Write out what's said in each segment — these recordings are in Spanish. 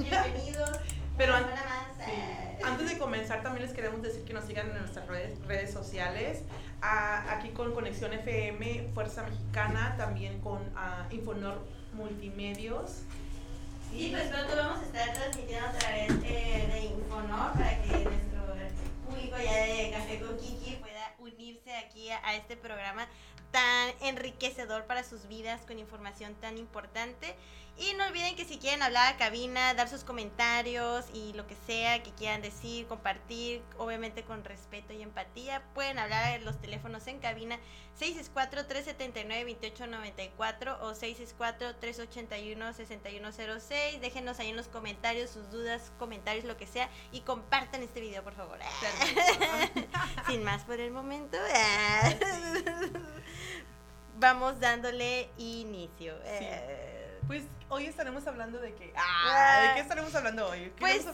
Bienvenidos. Pero an-. Sí. Antes de comenzar, también les queremos decir que nos sigan en nuestras redes, redes sociales. Ah, aquí con Conexión FM, Fuerza Mexicana, también con ah, Infonor Multimedios. Sí, pues pronto vamos a estar transmitiendo a través eh, de Infonor para que nuestro público ya de Café con Kiki pueda unirse aquí a, a este programa tan enriquecedor para sus vidas con información tan importante. Y no olviden que si quieren hablar a cabina, dar sus comentarios y lo que sea que quieran decir, compartir, obviamente con respeto y empatía, pueden hablar a los teléfonos en cabina 664-379-2894 o 664-381-6106. Déjenos ahí en los comentarios sus dudas, comentarios, lo que sea y compartan este video, por favor. Sin más por el momento. Vamos dándole inicio. Sí. Pues hoy estaremos hablando de que. Ah, ¿De qué estaremos hablando hoy? Pues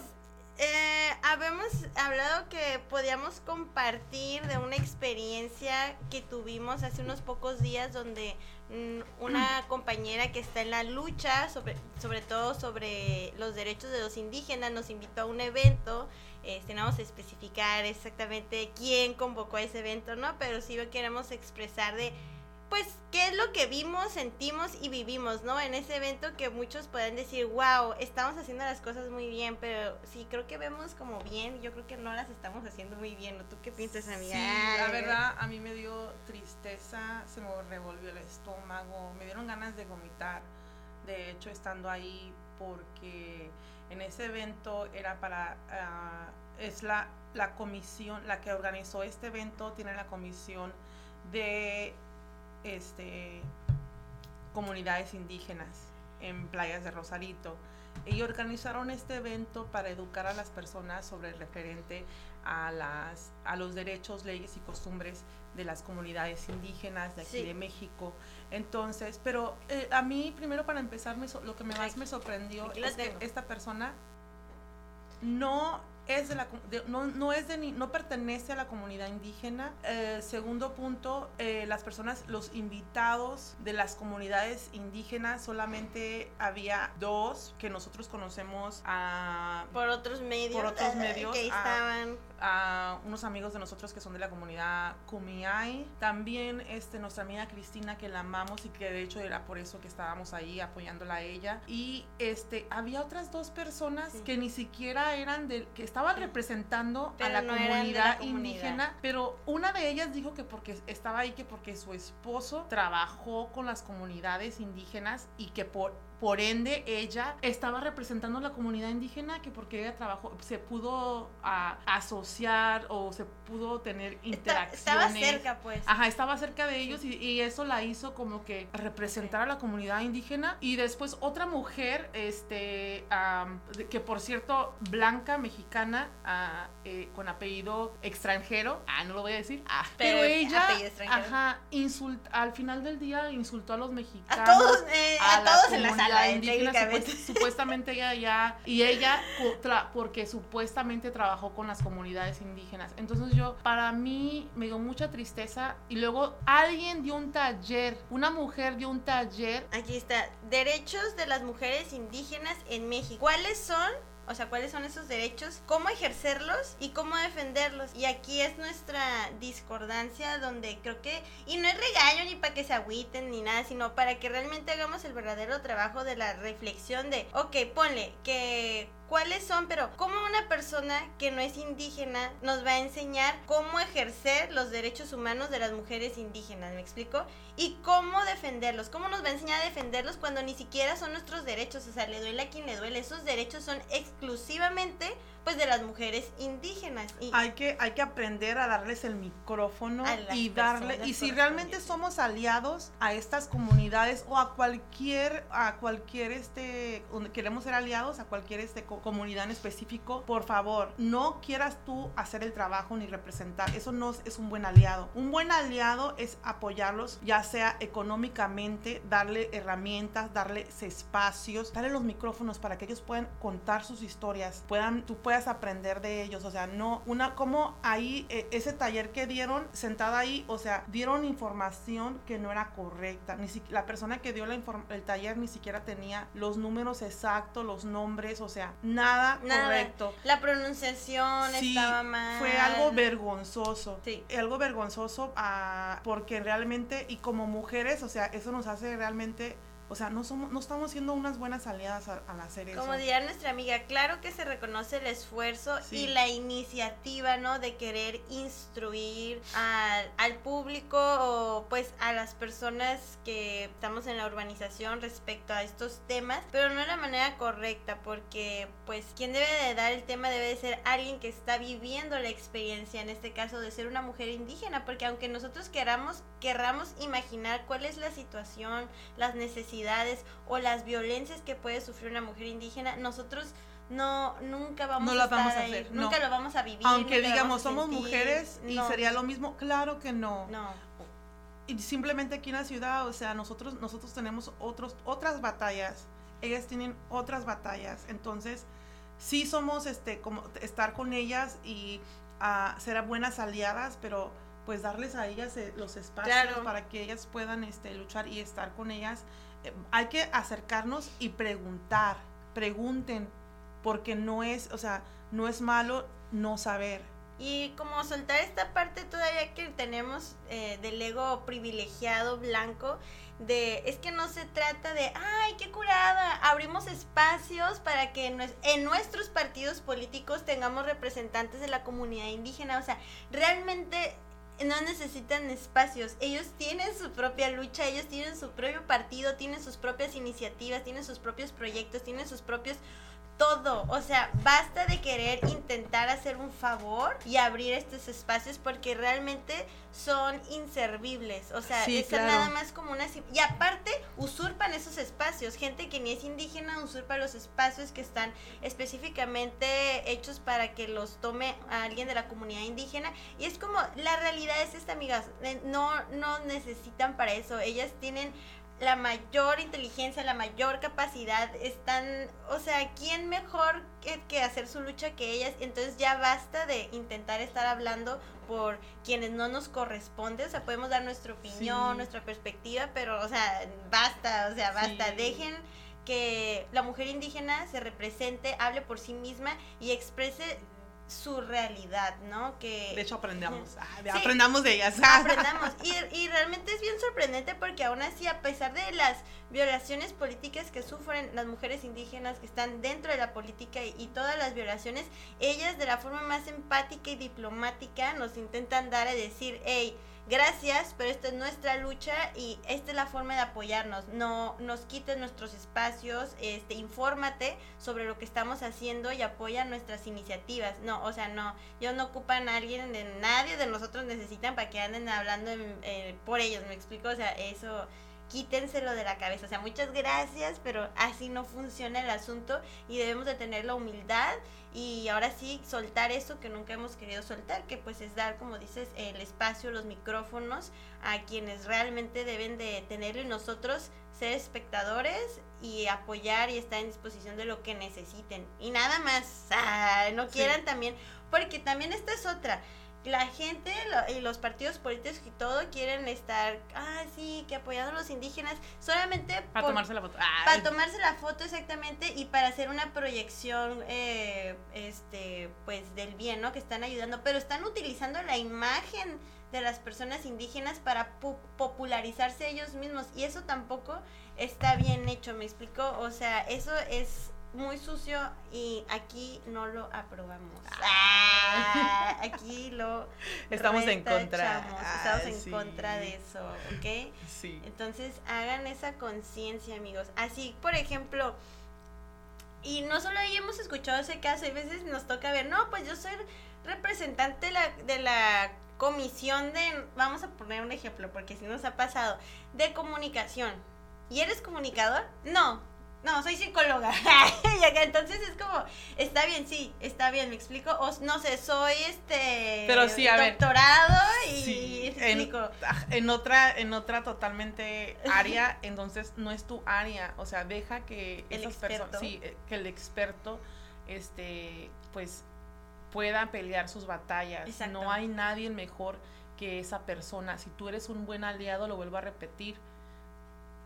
eh, habíamos hablado que podíamos compartir de una experiencia que tuvimos hace unos pocos días donde mm, una compañera que está en la lucha, sobre, sobre todo sobre los derechos de los indígenas, nos invitó a un evento. Este, no vamos a especificar exactamente quién convocó a ese evento, ¿no? Pero sí queremos expresar de pues, ¿qué es lo que vimos, sentimos y vivimos, ¿no? En ese evento que muchos pueden decir, wow, estamos haciendo las cosas muy bien, pero sí, creo que vemos como bien, yo creo que no las estamos haciendo muy bien, ¿no? ¿Tú qué piensas, amiga? Sí, la verdad, a mí me dio tristeza, se me revolvió el estómago, me dieron ganas de vomitar, de hecho, estando ahí, porque en ese evento era para, ah, es la, la comisión, la que organizó este evento, tiene la comisión de este, comunidades indígenas en playas de Rosarito. Y organizaron este evento para educar a las personas sobre el referente a, las, a los derechos, leyes y costumbres de las comunidades indígenas de aquí Sí. de México. Entonces, pero eh, a mí, primero para empezar, me lo que me más me sorprendió es que esta persona no es de la de- no, no es de ni- no pertenece a la comunidad indígena Eh, segundo punto eh, las personas los invitados de las comunidades indígenas solamente había dos que nosotros conocemos a Por otros medios. Por otros medios, Que estaban. a unos amigos de nosotros que son de la comunidad Kumiai. También este, nuestra amiga Cristina, que la amamos y que de hecho era por eso que estábamos ahí apoyándola a ella. Y este, había otras dos personas Sí. que ni siquiera eran del, que estaban Sí. representando Pero a la no de la comunidad comunidad. indígena. Pero una de ellas dijo que porque estaba ahí, que porque su esposo trabajó con las comunidades indígenas y que por por ende, ella estaba representando a la comunidad indígena que porque ella trabajó, se pudo ah, asociar o se pudo tener interacciones. estaba cerca, pues. Ajá, estaba cerca de ellos y, y eso la hizo como que representar a la comunidad indígena. Y después otra mujer, este, que por cierto, blanca, mexicana, ah, eh, con apellido extranjero, ah, no lo voy a decir, ah, pero, Pero ella, ajá, insult, al final del día insultó a los A mexicanos. todos, eh, a todos en la sala. Comunidad indígena, supuestamente ella ya, y ella porque supuestamente trabajó con las comunidades indígenas. Entonces yo, para mí, me dio mucha tristeza y luego alguien dio un taller, una mujer dio un taller. Aquí está, derechos de las mujeres indígenas en México. ¿Cuáles son o sea, cuáles son esos derechos, cómo ejercerlos y cómo defenderlos. Y aquí es nuestra discordancia donde creo que, y no es regaño ni para que se agüiten ni nada, sino para que realmente hagamos el verdadero trabajo de la reflexión de, ok, ponle que cuáles son, pero cómo una persona que no es indígena nos va a enseñar cómo ejercer los derechos humanos de las mujeres indígenas, ¿me explico? Y cómo defenderlos, cómo nos va a enseñar a defenderlos cuando ni siquiera son nuestros derechos, o sea, le duele a quien le duele, esos derechos son exclusivamente pues de las mujeres indígenas. Y hay que hay que aprender a darles el micrófono y darle y si realmente somos aliados a estas comunidades o a cualquier a cualquier este queremos ser aliados a cualquier este comunidad en específico, por favor, no quieras tú hacer el trabajo ni representar, eso no es un buen aliado. Un buen aliado es apoyarlos ya sea económicamente, darle herramientas, darles espacios, darle los micrófonos para que ellos puedan contar sus historias, puedan tú puedas aprender de ellos, o sea, no, una, como ahí, eh, ese taller que dieron, sentada ahí, o sea, dieron información que no era correcta, ni si, la persona que dio la el taller ni siquiera tenía los números exactos, los nombres, o sea, nada, correcto. La pronunciación estaba mal. Fue algo vergonzoso, sí. algo vergonzoso ah, porque realmente, y como mujeres, o sea, eso nos hace realmente o sea, no somos, no estamos siendo unas buenas aliadas al hacer eso. Como diría nuestra amiga, claro que se reconoce el esfuerzo y la iniciativa, ¿no? De querer instruir al, al público o pues a las personas que estamos en la urbanización respecto a estos temas, pero no de la manera correcta, porque pues quien debe de dar el tema debe de ser alguien que está viviendo la experiencia, en este caso de ser una mujer indígena, porque aunque nosotros queramos, querramos imaginar cuál es la situación, las necesidades, o las violencias que puede sufrir una mujer indígena, nosotros no nunca vamos a estar a hacer, nunca lo vamos a vivir. Aunque digamos somos mujeres y sería lo mismo, claro que no. No. Y simplemente aquí en la ciudad, o sea, nosotros nosotros tenemos otros otras batallas, ellas tienen otras batallas, entonces sí somos este como estar con ellas y uh, ser buenas aliadas, pero pues darles a ellas eh, los espacios para que ellas puedan este luchar y estar con ellas hay que acercarnos y preguntar, pregunten, porque no es, o sea, no es malo no saber. Y como soltar esta parte todavía que tenemos eh, del ego privilegiado blanco, de es que no se trata de, ay, qué curada, abrimos espacios para que en nuestros partidos políticos tengamos representantes de la comunidad indígena, o sea, realmente no necesitan espacios. Ellos tienen su propia lucha, ellos tienen su propio partido, tienen sus propias iniciativas, tienen sus propios proyectos, tienen sus propios todo. O sea, basta de querer intentar hacer un favor y abrir estos espacios porque realmente son inservibles. O sea, es nada más como una... Y aparte, usurpan esos espacios. Gente que ni es indígena usurpa los espacios que están específicamente hechos para que los tome alguien de la comunidad indígena. Y es como, la realidad es esta, amigas. Eh, no, no necesitan para eso. Ellas tienen la mayor inteligencia, la mayor capacidad, están, o sea, ¿quién mejor que, que, hacer su lucha que ellas? Entonces ya basta de intentar estar hablando por quienes no nos corresponde, o sea, podemos dar nuestra opinión, nuestra perspectiva, pero, o sea, basta, o sea, basta, dejen que la mujer indígena se represente, hable por sí misma y exprese su realidad, ¿no? Que de hecho aprendamos, ah, aprendamos de ellas. Aprendamos y, y, realmente es bien sorprendente porque aún así a pesar de las violaciones políticas que sufren las mujeres indígenas que están dentro de la política y, y todas las violaciones, ellas de la forma más empática y diplomática nos intentan dar a decir, hey, gracias, pero esta es nuestra lucha y esta es la forma de apoyarnos. No nos quites nuestros espacios, este, infórmate sobre lo que estamos haciendo y apoya nuestras iniciativas. No, o sea, no, yo no ocupan a alguien de nadie de nosotros necesitan para que anden hablando eh, por ellos, me explico, o sea, eso quítenselo de la cabeza. O sea, muchas gracias, pero así no funciona el asunto y debemos de tener la humildad y ahora sí soltar eso que nunca hemos querido soltar, que pues es dar, como dices, el espacio, los micrófonos a quienes realmente deben de tenerlo y nosotros ser espectadores y apoyar y estar en disposición de lo que necesiten. Y nada más, ah, no quieran también, porque también esta es otra la gente y los partidos políticos y todo quieren estar, ah, sí, que apoyando a los indígenas, solamente para tomarse la foto. Para tomarse la foto exactamente y para hacer una proyección, eh, este, pues del bien, ¿no? Que están ayudando, pero están utilizando la imagen de las personas indígenas para popularizarse ellos mismos y eso tampoco está bien hecho, ¿me explico? O sea, eso es muy sucio y aquí no lo aprobamos. Ah, aquí lo estamos en contra. estamos en contra de eso, ¿ok? Sí. Entonces hagan esa conciencia, amigos. Así, por ejemplo, y no solo ahí hemos escuchado ese caso, hay veces nos toca ver, no, pues yo soy representante de la, de la comisión de, vamos a poner un ejemplo, porque si nos ha pasado, de comunicación. ¿Y eres comunicador? No, no, soy psicóloga. entonces es como, está bien, sí, está bien, me explico. O no sé, soy este Pero sí, a doctorado y sí, en, en, otra, en otra totalmente área, entonces no es tu área. O sea, deja que esas personas, sí, eh, que el experto, este, pues, pueda pelear sus batallas. No hay nadie mejor que esa persona. Si tú eres un buen aliado, lo vuelvo a repetir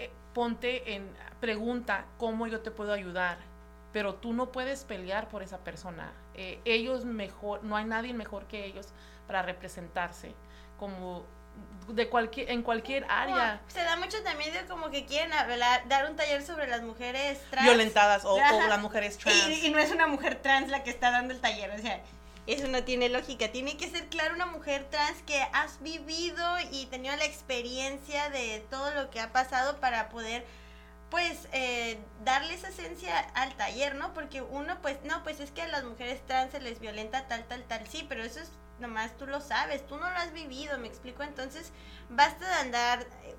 eh, ponte en pregunta cómo yo te puedo ayudar, pero tú no puedes pelear por esa persona. Eh, ellos mejor, no hay nadie mejor que ellos para representarse como de cualquier en cualquier área. se da mucho también de como que quieren hablar, dar un taller sobre las mujeres trans violentadas o, las mujeres trans. Y, y, no es una mujer trans la que está dando el taller, o sea, eso no tiene lógica. Tiene que ser claro una mujer trans que has vivido y tenido la experiencia de todo lo que ha pasado para poder pues eh, darle esa esencia al taller, ¿no? Porque uno pues, no, pues es que a las mujeres trans se les violenta tal, tal, tal, sí, pero eso es nomás tú lo sabes, tú no lo has vivido, me explico, entonces basta de andar eh,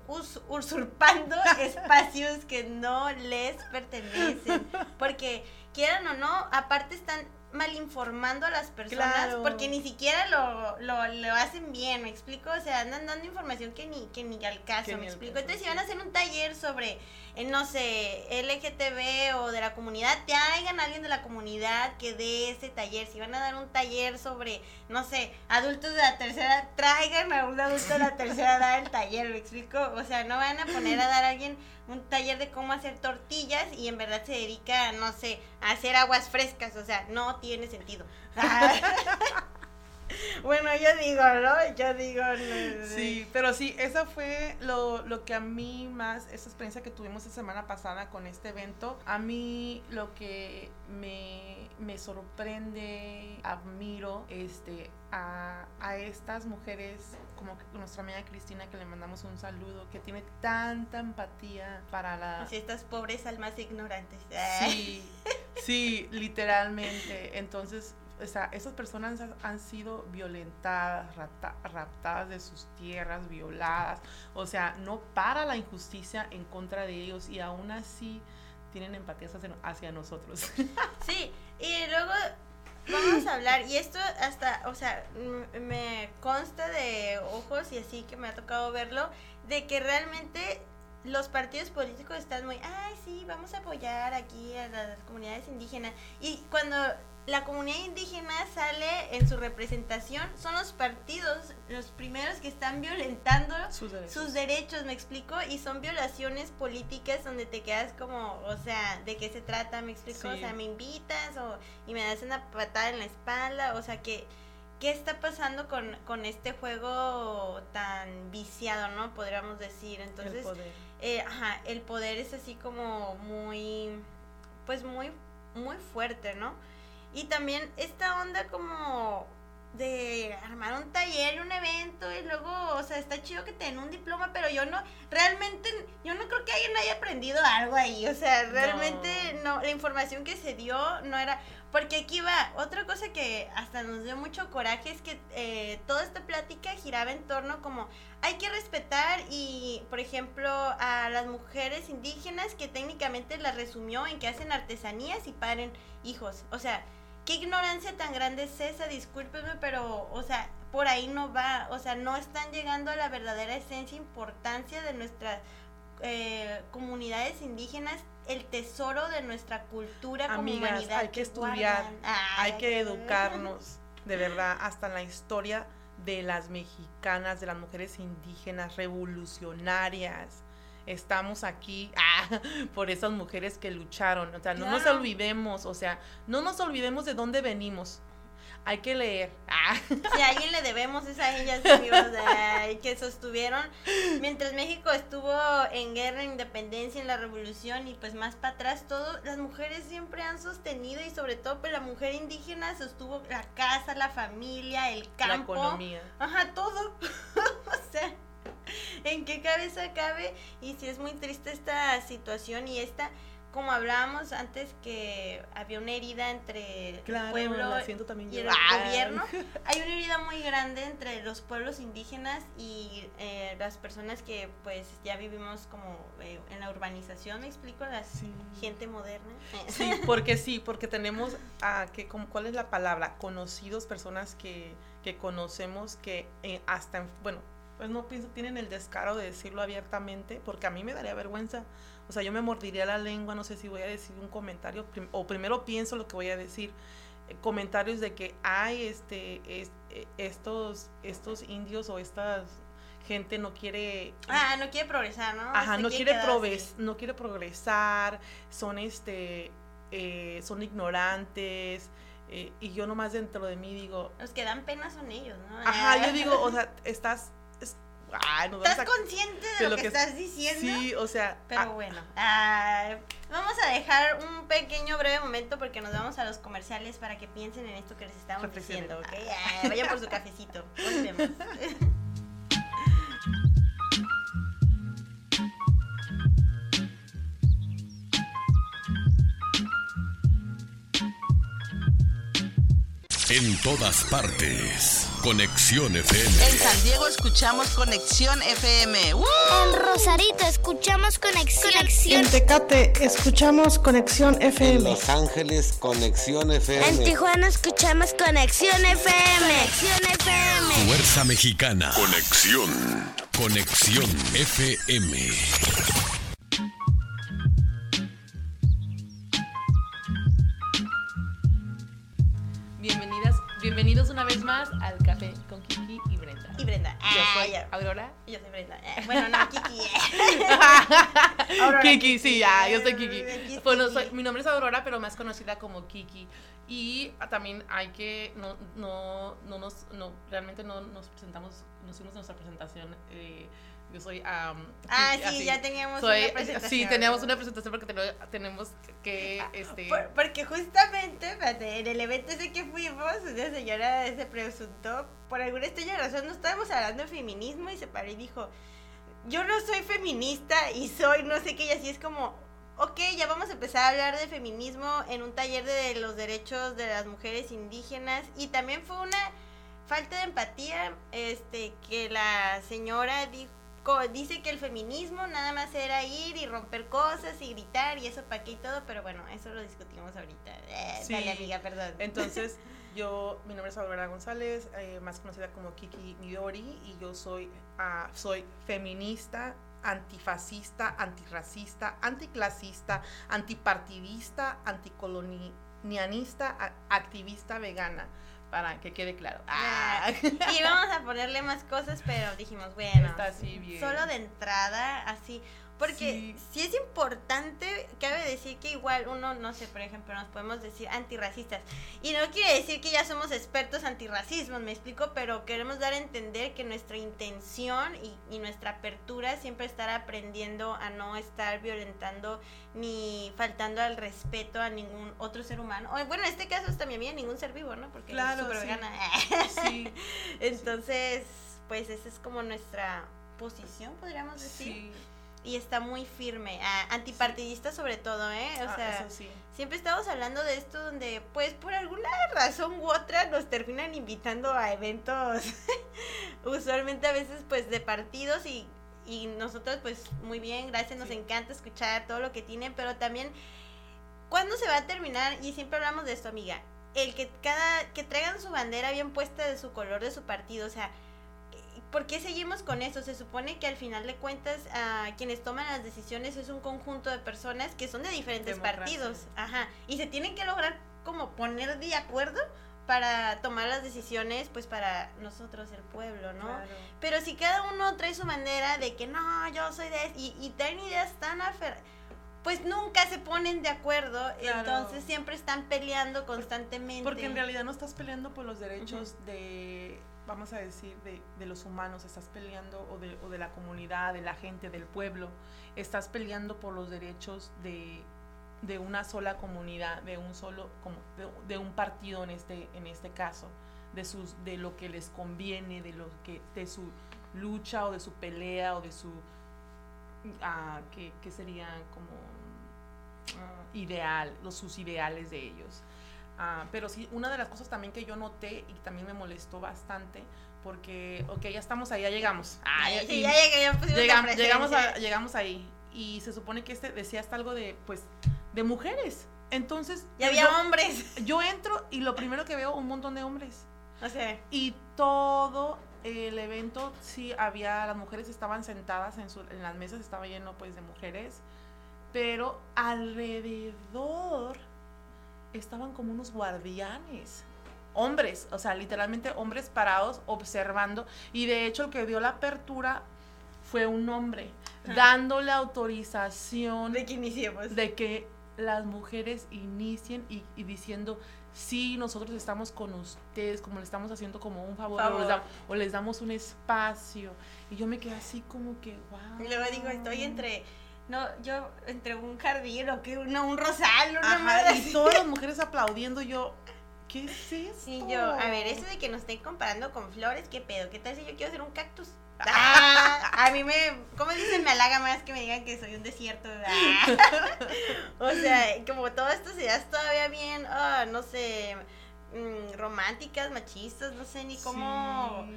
usurpando espacios que no les pertenecen, porque quieran o no, aparte están mal informando a las personas porque ni siquiera lo, lo, lo, hacen bien, ¿me explico? O sea, andan dando información que ni, que ni al caso, ¿me explico? Entonces, si van a hacer un taller sobre, no sé, LGTB o de la comunidad, traigan a alguien de la comunidad que dé ese taller. Si van a dar un taller sobre, no sé, adultos de la tercera, traigan a un adulto de la tercera edad el taller, ¿me explico? O sea, no van a poner a dar a alguien un taller de cómo hacer tortillas y en verdad se dedica, no sé, a hacer aguas frescas, o sea, no tiene sentido. bueno, yo digo, ¿no? Yo digo... Sí, pero sí, eso fue lo, lo que a mí más, esa experiencia que tuvimos la semana pasada con este evento, a mí lo que me, me sorprende, admiro, este, a, a estas mujeres como nuestra amiga Cristina que le mandamos un saludo, que tiene tanta empatía para la... Si estas pobres almas ignorantes. Sí, sí, literalmente. Entonces, o sea, esas personas han sido violentadas, raptadas de sus tierras, violadas. O sea, no para la injusticia en contra de ellos y aún así tienen empatía hacia nosotros. Sí, y luego vamos a hablar, y esto hasta, o sea, me consta de ojos y así que me ha tocado verlo, de que realmente los partidos políticos están muy, ay, sí, vamos a apoyar aquí a las comunidades indígenas. Y cuando la comunidad indígena sale en su representación, son los partidos los primeros que están violentando sus derechos. me explico, y son violaciones políticas donde te quedas como, o sea, ¿de qué se trata? Me explico, o sea, me invitas o, y me das una patada en la espalda, o sea, que... ¿Qué está pasando con, con este juego tan viciado, no? Podríamos decir. Entonces, el poder. Eh, ajá, el poder es así como muy, pues muy, muy fuerte, ¿no? Y también esta onda como de armar un taller, un evento y luego, o sea, está chido que te den un diploma, pero yo no, realmente, yo no creo que alguien haya aprendido algo ahí, o sea, realmente no, la información que se dio no era, porque aquí va, otra cosa que hasta nos dio mucho coraje es que eh, toda esta plática giraba en torno como hay que respetar y, por ejemplo, a las mujeres indígenas que técnicamente las resumió en que hacen artesanías y paren hijos, o sea, qué ignorancia tan grande es esa, discúlpeme, pero, o sea, por ahí no va, o sea, no están llegando a la verdadera esencia, importancia de nuestras eh, comunidades indígenas, el tesoro de nuestra cultura como humanidad. Hay que, estudiar, hay que educarnos, de verdad, hasta en la historia de las mexicanas, de las mujeres indígenas revolucionarias, estamos aquí ah, por esas mujeres que lucharon. O sea, no nos olvidemos, o sea, no nos olvidemos de dónde venimos. Hay que leer. Ah. Si a alguien le debemos es a ellas que sostuvieron mientras México estuvo en guerra, independencia, en la revolución y pues más para atrás todo, las mujeres siempre han sostenido y sobre todo pues la mujer indígena sostuvo la casa, la familia, el campo. La economía. Ajá, todo. o sea, en qué cabeza cabe y si es muy triste esta situación y esta como hablábamos antes que había una herida entre el pueblo y el gobierno, hay una herida muy grande entre los pueblos indígenas y eh, las personas que pues ya vivimos como eh, en la urbanización, me explico, la gente moderna. Sí, porque sí, porque tenemos a que cuál es la palabra, conocidos personas que, que conocemos que eh, hasta bueno, pues no pienso, tienen el descaro de decirlo abiertamente, porque a mí me daría vergüenza. O sea, yo me mordiría la lengua, no sé si voy a decir un comentario, o primero pienso lo que voy a decir. Eh, comentarios de que hay este, eh, estos, estos indios o esta gente no quiere ah no quiere progresar no ajá no quiere, no quiere progresar son este eh, son ignorantes y yo nomás dentro de mí digo los que dan pena son ellos no ajá yo digo o sea estás ¿Estás consciente de, lo, que, estás diciendo? Sí, o sea. Pero ah. bueno, ah, vamos a dejar un pequeño breve momento porque nos vamos a los comerciales para que piensen en esto que les estamos diciendo, ¿ok? Ah, vayan por su cafecito. Volvemos. En todas partes. Conexión FM. En San Diego escuchamos Conexión FM. En Rosarito escuchamos Conexión. En Tecate escuchamos Conexión FM. En Los Ángeles Conexión FM. En Tijuana escuchamos Conexión FM. Conexión FM. Fuerza Mexicana. Conexión. Conexión FM. Bienvenidos una vez más al Café con Kiki y Brenda. Y Brenda. Yo ah, soy Aurora. Y yo soy Brenda. Eh, bueno, no, Kiki. Aurora, Kiki, sí, ya, yo soy Kiki. Bueno, soy, mi nombre es Aurora, pero más conocida como Kiki. Y también hay que, no, no, no nos, no, realmente no nos presentamos, no hicimos nuestra presentación. Eh, yo soy... ah, sí, ya teníamos una presentación. Sí, teníamos una presentación porque tenemos que... Ah, este... porque justamente, en el evento ese que fuimos, una señora se preguntó, por alguna extraña razón, no estábamos hablando de feminismo y se paró y dijo, yo no soy feminista y soy no sé qué, y así es como, ok, ya vamos a empezar a hablar de feminismo en un taller de los derechos de las mujeres indígenas y también fue una falta de empatía este que la señora dijo dice que el feminismo nada más era ir y romper cosas y gritar y eso para qué y todo, pero bueno, eso lo discutimos ahorita. Eh, dale, amiga, perdón. Entonces, yo, mi nombre es Aurora González, eh, más conocida como Kiki Midori, y yo soy, uh, soy feminista, antifascista, antirracista, anticlasista, antipartidista, anticolonialista, activista vegana para que quede claro. Ah. Y vamos a ponerle más cosas, pero dijimos, bueno, solo de entrada, así. Porque sí. es importante, cabe decir que igual uno, no sé, por ejemplo, nos podemos decir antirracistas. Y no quiere decir que ya somos expertos antirracismo, me explico, pero queremos dar a entender que nuestra intención y, y nuestra apertura siempre estar aprendiendo a no estar violentando ni faltando al respeto a ningún otro ser humano. O, bueno, en este caso es también a ningún ser vivo, ¿no? Porque claro, es sí. sí. Entonces, pues esa es como nuestra posición, podríamos decir. Sí y está muy firme, antipartidista sobre todo, ¿eh? O ah, sea, sí. siempre estamos hablando de esto donde, pues, por alguna razón u otra nos terminan invitando a eventos, usualmente a veces, pues, de partidos y, y nosotros, pues, muy bien, gracias, nos encanta escuchar todo lo que tienen, pero también, ¿cuándo se va a terminar? Y siempre hablamos de esto, amiga, el que cada, que traigan su bandera bien puesta de su color de su partido, o sea, ¿por qué seguimos con eso? Se supone que al final de cuentas a quienes toman las decisiones es un conjunto de personas que son de diferentes partidos, ajá, y se tienen que lograr como poner de acuerdo para tomar las decisiones pues para nosotros el pueblo, ¿no? Pero si cada uno trae su manera de que no, yo soy de y, y traen ideas tan afer pues nunca se ponen de acuerdo, entonces siempre están peleando constantemente. Porque en realidad no estás peleando por los derechos de vamos a decir, de, de, los humanos, estás peleando, o de, o de la comunidad, de la gente, del pueblo, estás peleando por los derechos de, de una sola comunidad, de un solo, como, de, un partido en este, en este caso, de sus, de lo que les conviene, de lo que, de su lucha o de su pelea o de su ah, que, que serían como ah, ideal, los sus ideales de ellos. Ah, pero sí, una de las cosas también que yo noté y también me molestó bastante, porque, ok, ya estamos ahí, ya llegamos. Ah, sí, ya, llegamos, llegamos, llegamos ahí. Y se supone que este decía hasta algo de, pues, de mujeres. Entonces. Y había hombres. Yo entro y lo primero que veo, un montón de hombres. O sea. Y todo el evento, sí, había, las mujeres estaban sentadas en, su, en las mesas, estaba lleno, pues, de mujeres. Pero alrededor estaban como unos guardianes. Hombres, o sea, literalmente hombres parados observando. Y de hecho el que dio la apertura fue un hombre, dándole autorización de que iniciemos. De que las mujeres inicien y, diciendo, sí, nosotros estamos con ustedes, como le estamos haciendo como un favor, O, les damos, un espacio. Y yo me quedé así como que, wow. Y luego digo, estoy entre no, yo entre un jardín o que no, un rosal, una y todas las mujeres aplaudiendo, yo, ¿qué es esto? Y yo, a ver, eso de que nos estén comparando con flores, ¿qué pedo? ¿Qué tal si yo quiero hacer un cactus? Ah, a mí me, ¿cómo dicen? Me halaga más que me digan que soy un desierto. o sea, como todas estas ideas todavía bien, ah, no sé, mm, románticas, machistas, no sé ni cómo,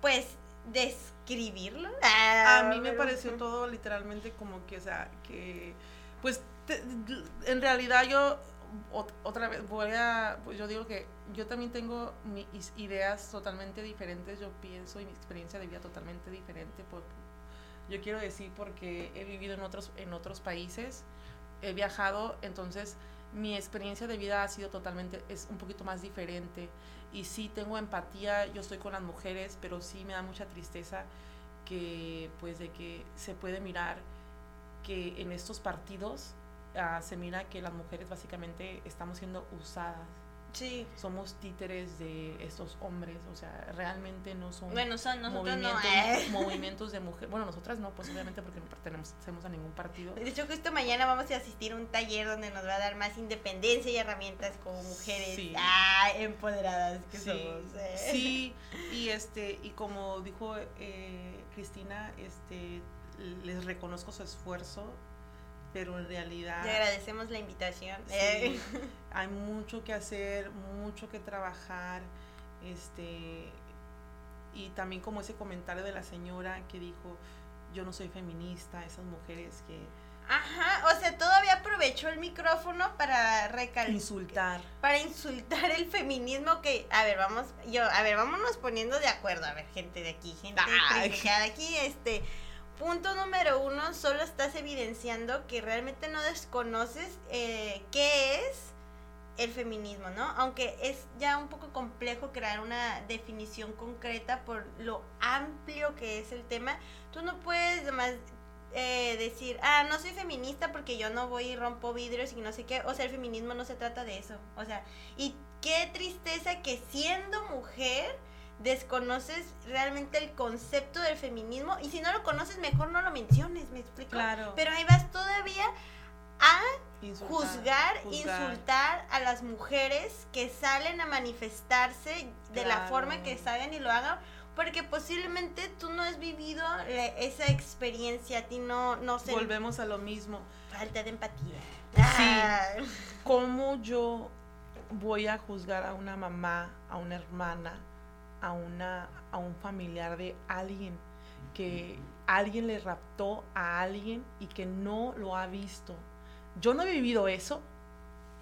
pues, describirlo. a mí me pareció todo literalmente como que, o sea, que, pues, en realidad yo, otra vez, voy a, pues yo digo que yo también tengo mis ideas totalmente diferentes, yo pienso y mi experiencia de vida totalmente diferente. Por, yo quiero decir porque he vivido en otros, en otros países, he viajado, entonces mi experiencia de vida ha sido totalmente, es un poquito más diferente y sí tengo empatía, yo estoy con las mujeres, pero sí me da mucha tristeza que pues de que se puede mirar que en estos partidos ah, se mira que las mujeres básicamente estamos siendo usadas Sí. Somos títeres de estos hombres, o sea, realmente no son, bueno, son movimientos, eh. movimientos de mujer. Bueno, nosotras no, pues obviamente porque no pertenecemos a ningún partido. De hecho, justo mañana vamos a asistir a un taller donde nos va a dar más independencia y herramientas como mujeres ah, empoderadas que somos. Eh. Sí, y este, y como dijo eh, Cristina, este les reconozco su esfuerzo pero en realidad... Le agradecemos la invitación. hay mucho que hacer, mucho que trabajar, este, y también como ese comentario de la señora que dijo, yo no soy feminista, esas mujeres que... Ajá, o sea, todavía aprovechó el micrófono para recalcar. Insultar. Para insultar el feminismo que, a ver, vamos, yo, a ver, vámonos poniendo de acuerdo, a ver, gente de aquí, gente de aquí, este, punto número uno, solo estás evidenciando que realmente no desconoces eh, qué es el feminismo, ¿no? Aunque es ya un poco complejo crear una definición concreta por lo amplio que es el tema, tú no puedes más eh, decir, ah, no soy feminista porque yo no voy y rompo vidrios y no sé qué. O sea, el feminismo no se trata de eso. O sea, y qué tristeza que siendo mujer desconoces realmente el concepto del feminismo y si no lo conoces mejor no lo menciones, ¿me explico? Claro. Pero ahí vas todavía a Insultar, juzgar, juzgar. insultar a las mujeres que salen a manifestarse de la forma que salgan y lo hagan, porque posiblemente tú no has vivido esa experiencia, a ti no, no se Volvemos a lo mismo. falta de empatía. Sí. Ah, ¿Cómo yo voy a juzgar a una mamá, a una hermana, a, una, a un familiar de alguien que alguien le raptó a alguien y que no lo ha visto? Yo no he vivido eso.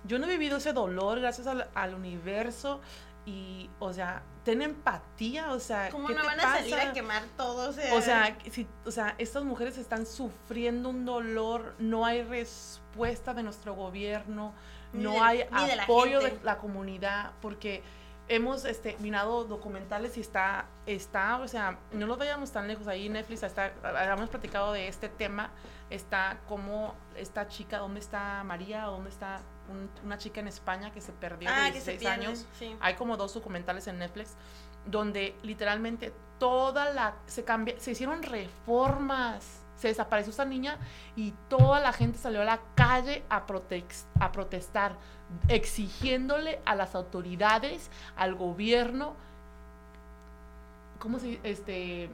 Yo no he vivido ese dolor gracias al, al universo y, o sea, ten empatía, o sea, ¿Cómo ¿qué no te van a salir a quemar todo? O sea, O sea, si, o sea, estas mujeres están sufriendo un dolor, no hay respuesta de nuestro gobierno, Ni no de- hay ni de la apoyo de la comunidad, porque hemos este, mirado documentales y está, está, o sea, no nos vayamos tan lejos, ahí Netflix está, hemos platicado de este tema, está como esta chica, ¿dónde está María? ¿Dónde está un- una chica en España que se perdió ah, de que se 16 pierden, años? sí. Hay como dos documentales en Netflix donde literalmente toda la se cambia, se hicieron reformas, se desapareció esta niña y toda la gente salió a la calle a, protex- a protestar, exigiéndole a las autoridades, al gobierno, ¿cómo se dice? este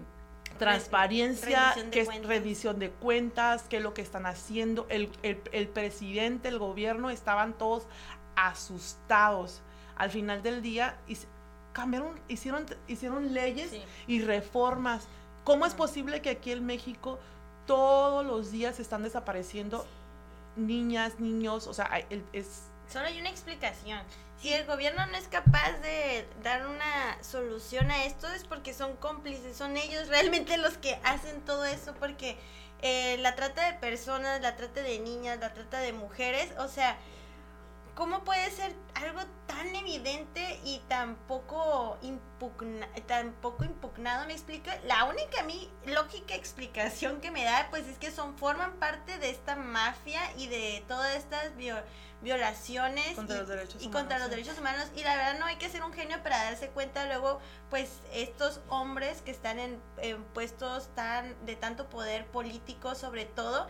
transparencia, que es cuentas. rendición de cuentas, qué es lo que están haciendo. El, el- el presidente, el gobierno estaban todos asustados. Al final del día cambiaron, hicieron, hicieron leyes Sí. y reformas. ¿Cómo es posible que aquí en México todos los días están desapareciendo niñas, niños? O sea, es Solo hay una explicación. Si el gobierno no es capaz de dar una solución a esto es porque son cómplices, son ellos realmente los que hacen todo eso, porque eh, la trata de personas, la trata de niñas, la trata de mujeres, o sea, ¿cómo puede ser algo tan evidente y tan poco, impugna- tan poco impugnado? ¿Me explico? La única a mí lógica explicación que me da, pues es que son, forman parte de esta mafia y de todas estas vio- violaciones Contra y, los derechos y humanos, contra los derechos humanos. Y la verdad no hay que ser un genio para darse cuenta luego, pues estos hombres que están en, en puestos tan de tanto poder político sobre todo,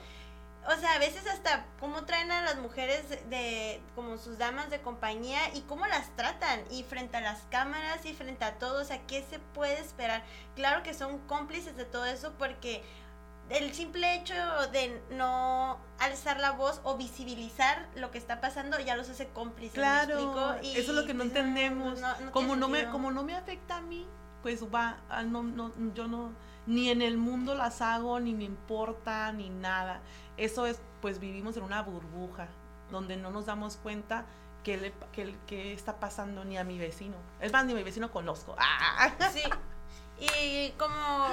o sea, a veces hasta cómo traen a las mujeres de como sus damas de compañía y cómo las tratan y frente a las cámaras y frente a todo, o sea, ¿qué se puede esperar? Claro que son cómplices de todo eso porque el simple hecho de no alzar la voz o visibilizar lo que está pasando ya los hace cómplices. ¿me Claro? Y, eso es lo que no pues, entendemos. no- no como no me como no me afecta a mí, pues va, ah, no, no, yo no, ni en el mundo las hago, ni me importa, ni nada. Eso es, pues vivimos en una burbuja donde no nos damos cuenta que le, que está pasando ni a mi vecino. Es más, ni a mi vecino conozco. Sí. Y como,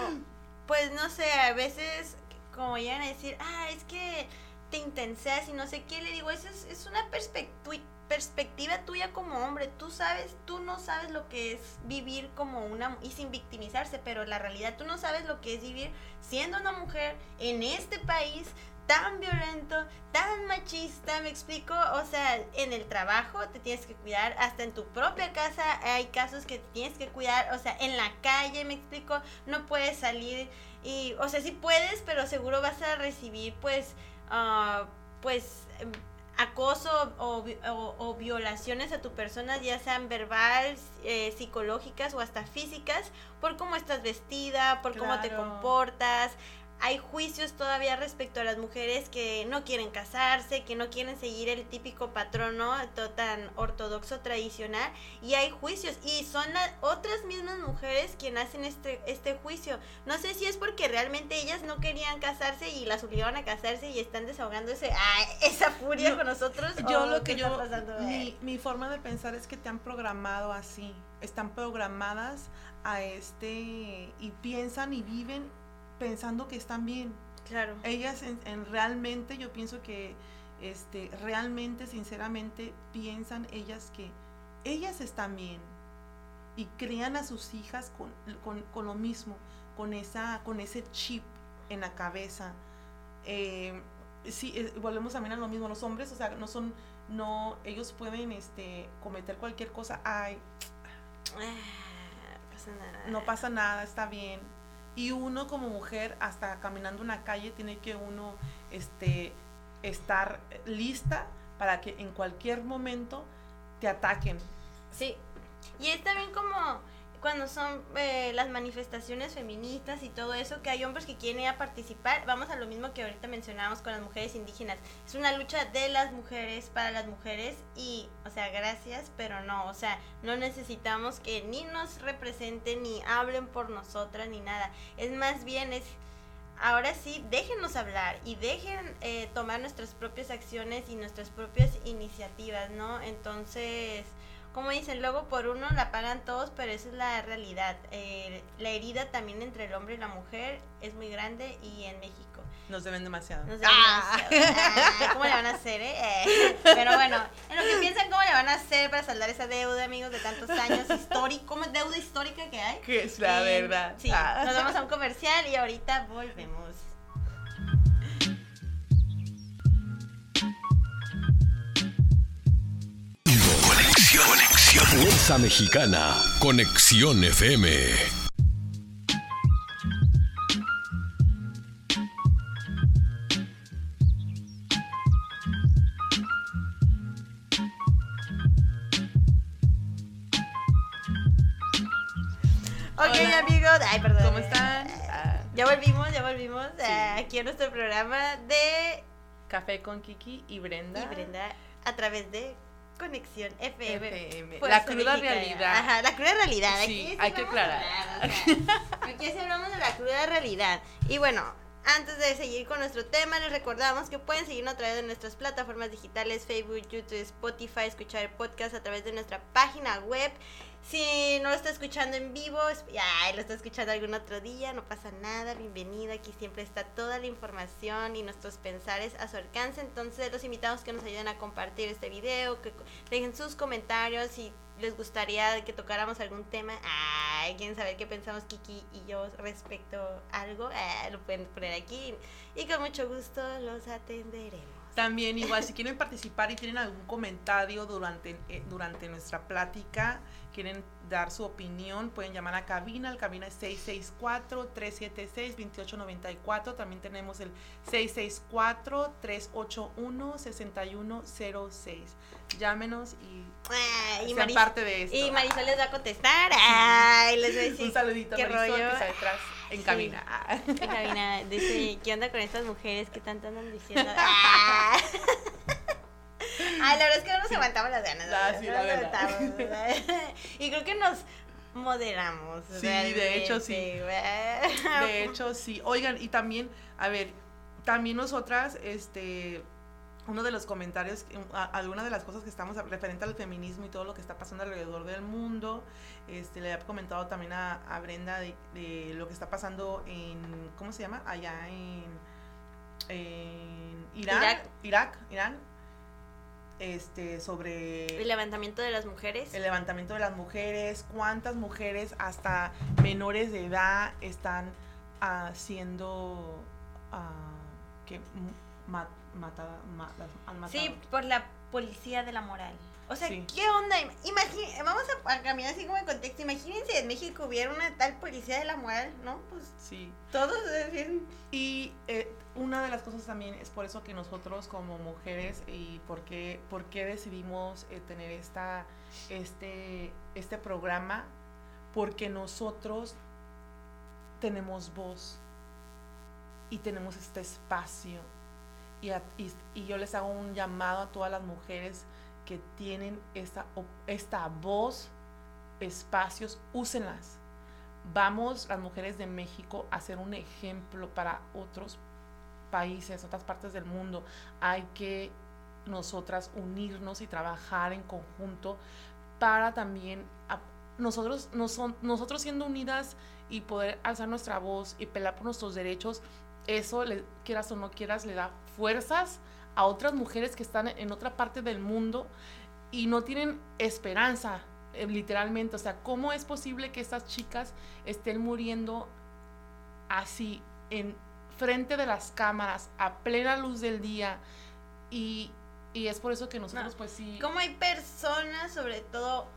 pues no sé, a veces como llegan a decir, ah, es que te intenseas y no sé qué, le digo, eso es, es una perspectu- perspectiva tuya como hombre. Tú sabes, tú no sabes lo que es vivir como una, y sin victimizarse, pero la realidad, tú no sabes lo que es vivir siendo una mujer en este país tan violento, tan machista, me explico, o sea, en el trabajo te tienes que cuidar, hasta en tu propia casa hay casos que te tienes que cuidar, o sea, en la calle, me explico, no puedes salir y, o sea, sí puedes, pero seguro vas a recibir, pues, ah, pues, em, acoso o, vi- o- o violaciones a tu persona, ya sean verbal, eh, psicológicas o hasta físicas, por cómo estás vestida, por cómo te comportas. Hay juicios todavía respecto a las mujeres que no quieren casarse, que no quieren seguir el típico patrón ¿no? To- tan ortodoxo tradicional y hay juicios y son las otras mismas mujeres quienes hacen este este juicio. No sé si es porque realmente ellas no querían casarse y las obligaron a casarse y están desahogándose ah, esa furia No, con nosotros. Yo o lo que yo, mi, mi forma de pensar es que te han programado así, están programadas a este y piensan y viven pensando que están bien. claro. Ellas en, en realmente, yo pienso que este, realmente, sinceramente, piensan ellas que ellas están bien y crean a sus hijas con, con- con lo mismo, con, esa, con ese chip en la cabeza. eh, sí, eh, volvemos también a lo mismo, los hombres, o sea, no son, no, ellos pueden, este, cometer cualquier cosa, ay, Ah, no pasa nada, está bien. Y uno como mujer, hasta caminando una calle, tiene que uno, este, estar lista para que en cualquier momento te ataquen. Sí. Y es también como cuando son eh, las manifestaciones feministas y todo eso, que hay hombres que quieren ir a participar, vamos a lo mismo que ahorita mencionábamos con las mujeres indígenas. Es una lucha de las mujeres para las mujeres y, o sea, gracias, pero no, o sea, no necesitamos que ni nos representen, ni hablen por nosotras, ni nada. Es más bien, es ahora sí, déjenos hablar y dejen eh, tomar nuestras propias acciones y nuestras propias iniciativas, ¿no? Entonces, como dicen, luego por uno la pagan todos, pero esa es la realidad. Eh, la herida también entre el hombre y la mujer es muy grande y en México. Nos deben demasiado. Nos deben demasiado. Ah, ¿Cómo le van a hacer, eh? Eh, Pero bueno, en lo que piensan, ¿cómo le van a hacer para saldar esa deuda, amigos, de tantos años histórico? ¿Cómo es deuda histórica que hay? Que es la Eh, verdad. Sí, Ah. nos vamos a un comercial y ahorita volvemos. Conexión, conexión. Fuerza Mexicana. Conexión FM. Ok, Hola. amigos. Ay, perdón. ¿Cómo están? Ah, Ya volvimos, ya volvimos eh, aquí a nuestro programa de Café con Kiki y Brenda. y Brenda a través de Conexión FM. FM. La cruda Mexicana. realidad. Ajá, la cruda realidad. Sí, Aquí hay que aclarar. hablar, o sea, aquí hablamos de la cruda realidad. Y bueno, antes de seguir con nuestro tema, les recordamos que pueden seguirnos a través de nuestras plataformas digitales, Facebook, YouTube, Spotify, escuchar el podcast a través de nuestra página web. Si no lo está escuchando en vivo, ay, lo está escuchando algún otro día, no pasa nada, bienvenido. Aquí siempre está toda la información y nuestros pensares a su alcance. Entonces, los invitamos que nos ayuden a compartir este video, que dejen sus comentarios si les gustaría que tocáramos algún tema. Ay, quieren saber qué pensamos Kiki y yo respecto a algo, Ah, lo pueden poner aquí y con mucho gusto los atenderemos. También igual, si quieren participar y tienen algún comentario durante, eh, durante nuestra plática, quieren dar su opinión, pueden llamar a cabina, el cabina es 664-376-2894, también tenemos el 664-381-6106. Llámenos y Ay, y sean parte de esto. Y Marisol les va a contestar. Ay, les voy a decir. Un saludito a Marisol rollo. que está detrás en Sí. cabina. En cabina, dice, ¿qué onda con estas mujeres que tanto andan diciendo? Ay, la verdad es que no nos aguantamos las ganas. Sí, No la nos ¿verdad? Y creo que nos moderamos. Sí, de hecho, sí. De hecho, sí. Oigan, y también, a ver, también nosotras, este, uno de los comentarios, alguna de las cosas que estamos referente al feminismo y todo lo que está pasando alrededor del mundo, este, le he comentado también a, a Brenda de, de lo que está pasando en, ¿cómo se llama? Allá en, en Irán, Irak. Irak, Irán, este, sobre El levantamiento de las mujeres. el levantamiento de las mujeres, cuántas mujeres hasta menores de edad están ah, siendo ah, que m- ma- mata- ma- las han matado. Sí, por la policía de la moral. O sea, Sí. ¿qué onda? Imagín- vamos a, a caminar así como en contexto. Imagínense en México hubiera una tal policía de la moral, ¿no? Pues Sí. todos decían, Y eh, una de las cosas también es por eso que nosotros como mujeres y por qué, por qué decidimos eh, tener esta, este, este programa, porque nosotros tenemos voz y tenemos este espacio. Y, a- y- y yo les hago un llamado a todas las mujeres que tienen esta, esta voz, espacios, úsenlas vamos las mujeres de México a ser un ejemplo para otros países, otras partes del mundo. Hay que nosotras unirnos y trabajar en conjunto para también a- nosotros, noso- nosotros siendo unidas y poder alzar nuestra voz y pelear por nuestros derechos, eso, le, quieras o no quieras, le da fuerzas a otras mujeres que están en otra parte del mundo y no tienen esperanza, eh, literalmente. O sea, ¿cómo es posible que estas chicas estén muriendo así, en frente de las cámaras, a plena luz del día. Y, y es por eso que nosotros, pues sí. Como hay personas, sobre todo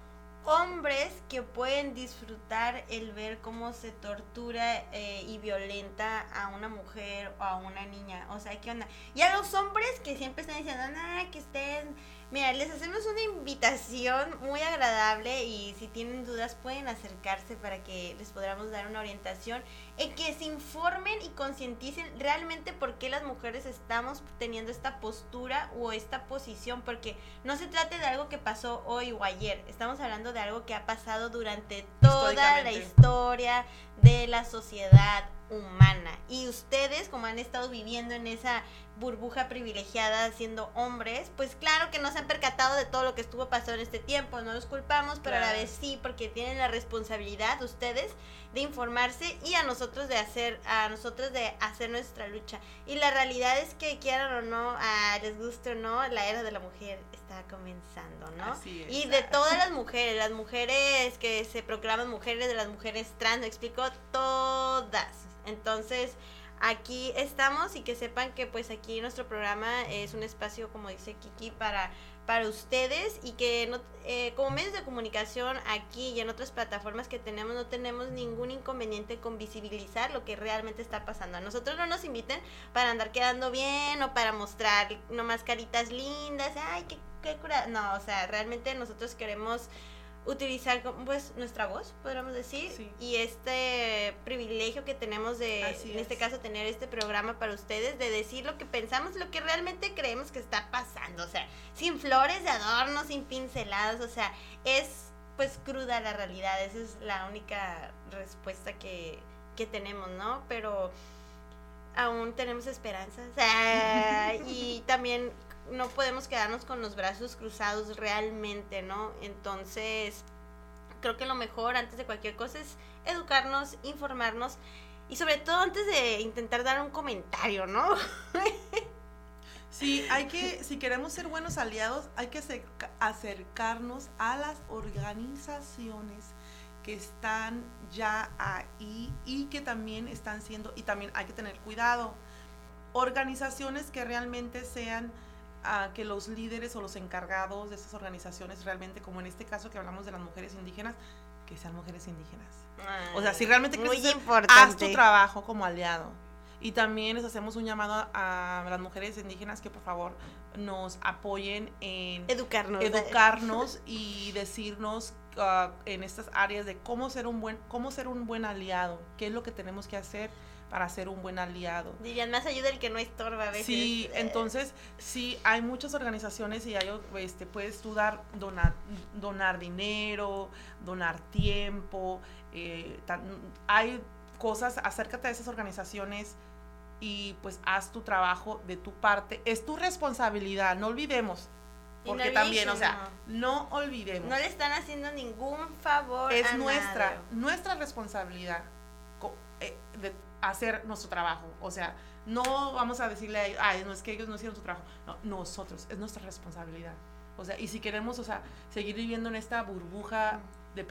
hombres, que pueden disfrutar el ver cómo se tortura eh, y violenta a una mujer o a una niña. O sea, ¿qué onda? Y a los hombres que siempre están diciendo, nada, que estén Mira, les hacemos una invitación muy agradable y si tienen dudas pueden acercarse para que les podamos dar una orientación en que se informen y concienticen realmente por qué las mujeres estamos teniendo esta postura o esta posición, porque no se trata de algo que pasó hoy o ayer, estamos hablando de algo que ha pasado durante toda la historia de la sociedad humana. Y ustedes, como han estado viviendo en esa burbuja privilegiada siendo hombres, pues claro que no se han percatado de todo lo que estuvo pasando en este tiempo, no los culpamos, pero a la vez sí, porque tienen la responsabilidad ustedes de informarse y a nosotros de hacer, a nosotros de hacer nuestra lucha. Y la realidad es que quieran o no, a les guste o no, la era de la mujer está comenzando, ¿no? Y de todas las mujeres, las mujeres que se proclaman mujeres, de las mujeres trans, me explico, todas. Entonces, aquí estamos y que sepan que pues aquí nuestro programa es un espacio, como dice Kiki, para, para ustedes y que no, eh, como medios de comunicación aquí y en otras plataformas que tenemos no tenemos ningún inconveniente con visibilizar lo que realmente está pasando. A nosotros no nos inviten para andar quedando bien o para mostrar nomás caritas lindas, ay, qué, qué cura. No, o sea, realmente nosotros queremos utilizar pues nuestra voz, podríamos decir, y este privilegio que tenemos de, en este caso, tener este programa para ustedes, de decir lo que pensamos, lo que realmente creemos que está pasando, o sea, sin flores de adorno, sin pinceladas, o sea, es pues cruda la realidad, esa es la única respuesta que, que tenemos, ¿no? Pero aún tenemos esperanza, o sea, y también no podemos quedarnos con los brazos cruzados realmente, ¿no? Entonces, creo que lo mejor antes de cualquier cosa es educarnos, informarnos y sobre todo antes de intentar dar un comentario, ¿no? Sí, hay que, si queremos ser buenos aliados, hay que acercarnos a las organizaciones que están ya ahí y que también están siendo, y también hay que tener cuidado, organizaciones que realmente sean a que los líderes o los encargados de esas organizaciones realmente, como en este caso que hablamos de las mujeres indígenas, que sean mujeres indígenas. o sea, si realmente quieres haz tu trabajo como aliado. Y también les hacemos un llamado a las mujeres indígenas que por favor nos apoyen en educarnos, educarnos y decirnos ah, en estas áreas de cómo ser un buen cómo ser un buen aliado, qué es lo que tenemos que hacer para ser un buen aliado. Dirían, más ayuda el que no estorba a veces. Sí, entonces, sí, hay muchas organizaciones y hay, este, puedes tú dar, donar, donar dinero, donar tiempo, eh, hay cosas, acércate a esas organizaciones y pues haz tu trabajo de tu parte. Es tu responsabilidad, no olvidemos. Porque también, o sea, no olvidemos. No le están haciendo ningún favor. Es nuestra, nuestra responsabilidad eh, de hacer nuestro trabajo. O sea, no vamos a decirle a ellos, ay, no es que ellos no hicieron su trabajo. No, nosotros, es nuestra responsabilidad. O sea, y si queremos, o sea, seguir viviendo en esta burbuja de,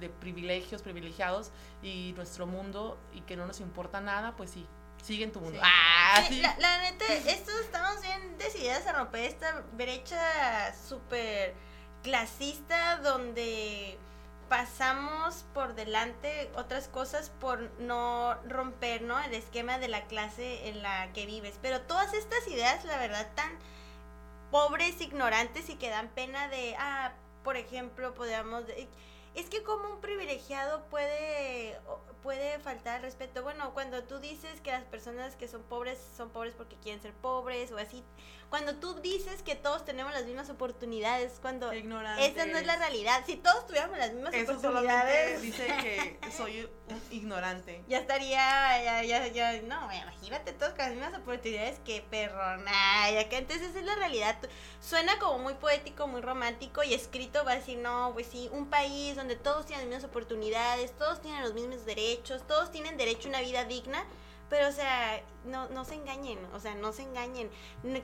de privilegios, privilegiados y nuestro mundo y que no nos importa nada, pues sí, sigue en tu mundo. Ah, la, la, neta, esto estamos bien decididas a romper esta brecha súper clasista donde pasamos por delante otras cosas por no romper ¿no? el esquema de la clase en la que vives. Pero todas estas ideas, la verdad, tan pobres, ignorantes y que dan pena de, ah, por ejemplo, podríamos... Es que como un privilegiado puede, puede faltar respeto. Bueno, cuando tú dices que las personas que son pobres son pobres porque quieren ser pobres o así, cuando tú dices que todos tenemos las mismas oportunidades, cuando esa no es la realidad. Si todos tuviéramos las mismas Eso oportunidades. dice que soy un ignorante. Ya estaría, ya, ya, ya, no, imagínate todos con las mismas oportunidades que perrona. Y acá entonces esa es la realidad. Suena como muy poético, muy romántico y escrito va a decir, no, pues sí, un país donde todos tienen las mismas oportunidades, todos tienen los mismos derechos, todos tienen derecho a una vida digna pero, o sea, no, no se engañen, o sea, no se engañen.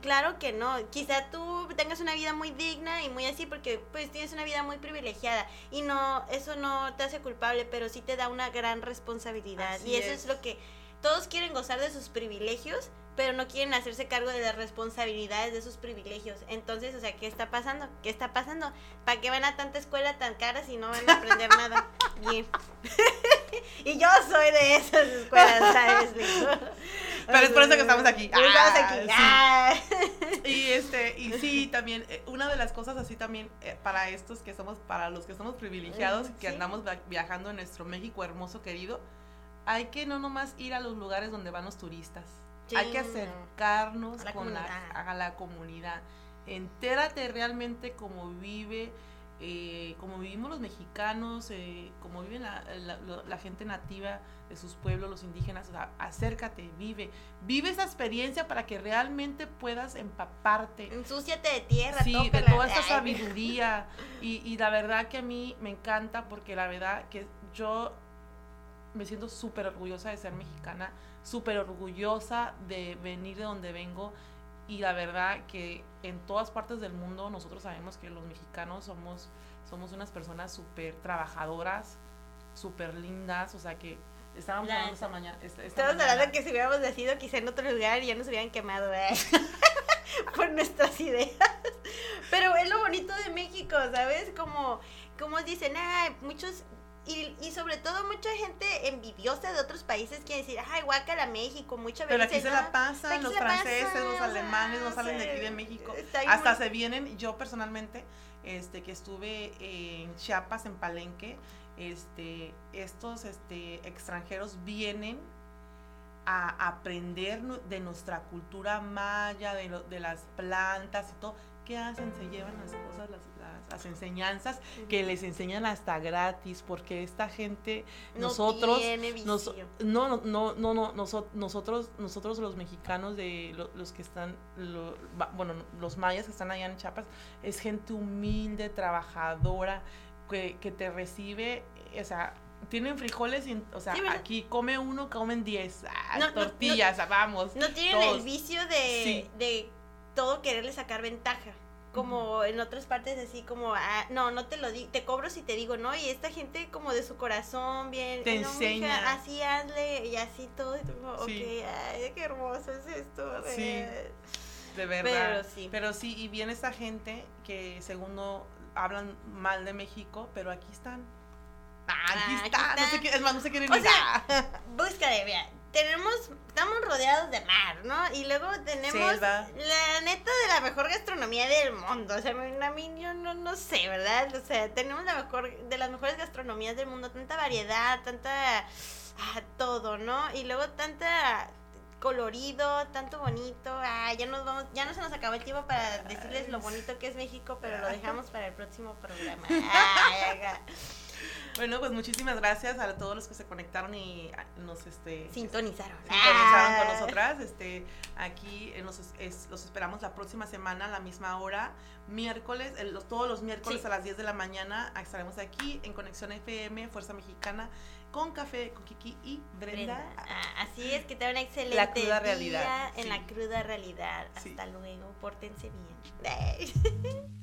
Claro que no. Quizá tú tengas una vida muy digna y muy así porque pues tienes una vida muy privilegiada y no, eso no te hace culpable, pero sí te da una gran responsabilidad. y eso es. lo que todos quieren gozar de sus privilegios, pero no quieren hacerse cargo de las responsabilidades de sus privilegios. Entonces, o sea, ¿qué está pasando? ¿Qué está pasando? ¿Para qué van a tanta escuela tan cara si no van a aprender nada? Bien. y yo soy de esas escuelas, ¿sabes? Pero es por eso que estamos aquí. Pero estamos aquí. Ah, Ah. Y este, y sí, también, eh, una de las cosas así también eh, para estos que somos, para los que somos privilegiados, que sí. andamos via- viajando en nuestro México hermoso querido, hay que no nomás ir a los lugares donde van los turistas. Hay que acercarnos A la con la, comunidad. a la comunidad. Entérate realmente cómo vive, eh, cómo vivimos los mexicanos, eh, cómo vive la, la- la gente nativa de sus pueblos, los indígenas. O sea, acércate, vive. Vive esa experiencia para que realmente puedas empaparte Ensúciate de tierra, Sí, de toda esta Ay. sabiduría. Y, y la verdad que a mí me encanta porque la verdad que yo me siento súper orgullosa de ser mexicana, súper orgullosa de venir de donde vengo. Y la verdad que en todas partes del mundo nosotros sabemos que los mexicanos somos, somos unas personas súper trabajadoras, súper lindas. O sea que estábamos La- hablando esta mañana. esta- esta Estamos mañana. hablando que si hubiéramos nacido quizá en otro lugar ya nos hubieran quemado ¿eh? por nuestras ideas. Pero es lo bonito de México, ¿sabes? Como, como dicen, ah, muchos, y, y sobre todo mucha gente envidiosa de otros países quiere decir, ay, guácala México, mucha Pero aquí se la pasan, los la franceses, los alemanes no salen de aquí de México. Hasta muy- se vienen, yo personalmente, este, que estuve en Chiapas, en Palenque, este, estos este, extranjeros vienen a aprender de nuestra cultura maya, de, lo- de las plantas y todo. ¿Qué hacen? Se llevan las cosas, las, las- las enseñanzas que les enseñan hasta gratis, porque esta gente, No nosotros, tiene nos- no, no, no, no, no, noso- nosotros, nosotros los mexicanos de lo- los que están, lo- bueno, los mayas que están allá en Chiapas, es gente humilde, trabajadora, que, que te recibe, o sea, tienen frijoles, y, o sea, aquí come uno, comen diez, ah, No, no, tortillas, ah, vamos. No tienen todos. el vicio de, Sí. de todo quererle sacar ventaja. Como en otras partes así como, ah, no, no te lo di, te cobro si te digo, ¿no? Y esta gente como de su corazón, bien, Te "No, mija, enseña. así hazle, y así todo, y tú como, Sí. ok, ay, qué hermoso es esto. Sí. eh". De verdad. Pero sí. Pero sí, y viene esta gente que según no hablan mal de México, pero aquí están. Ah, aquí Ah, aquí están. No sé qué, es más, no se quieren O sea, dar. Búscale, mira, tenemos, estamos rodeados de mar, ¿no? Y luego tenemos Selva. la neta de la mejor gastronomía del mundo. O sea, a mí yo no, no sé, ¿verdad? O sea, tenemos la mejor, de las mejores gastronomías del mundo, tanta variedad, tanta, ah, todo, ¿no? Y luego tanta colorido, tanto bonito. Ah, ya nos vamos, ya no se nos acabó el tiempo para decirles lo bonito que es México, pero lo dejamos para el próximo programa. Ay. Bueno, pues muchísimas gracias a todos los que se conectaron y ah, nos este Sintonizaron. sintonizaron con Ah. nosotras. Este, aquí eh, nos es- los esperamos la próxima semana a la misma hora, miércoles, el- los- todos los miércoles Sí. a las 10 de la mañana estaremos aquí en Conexión FM, Fuerza Mexicana, con café, con Kiki y Brenda. Brenda. Ah, así es, que tengan una excelente La cruda día realidad, en sí. la cruda realidad. Sí. Hasta luego, pórtense bien.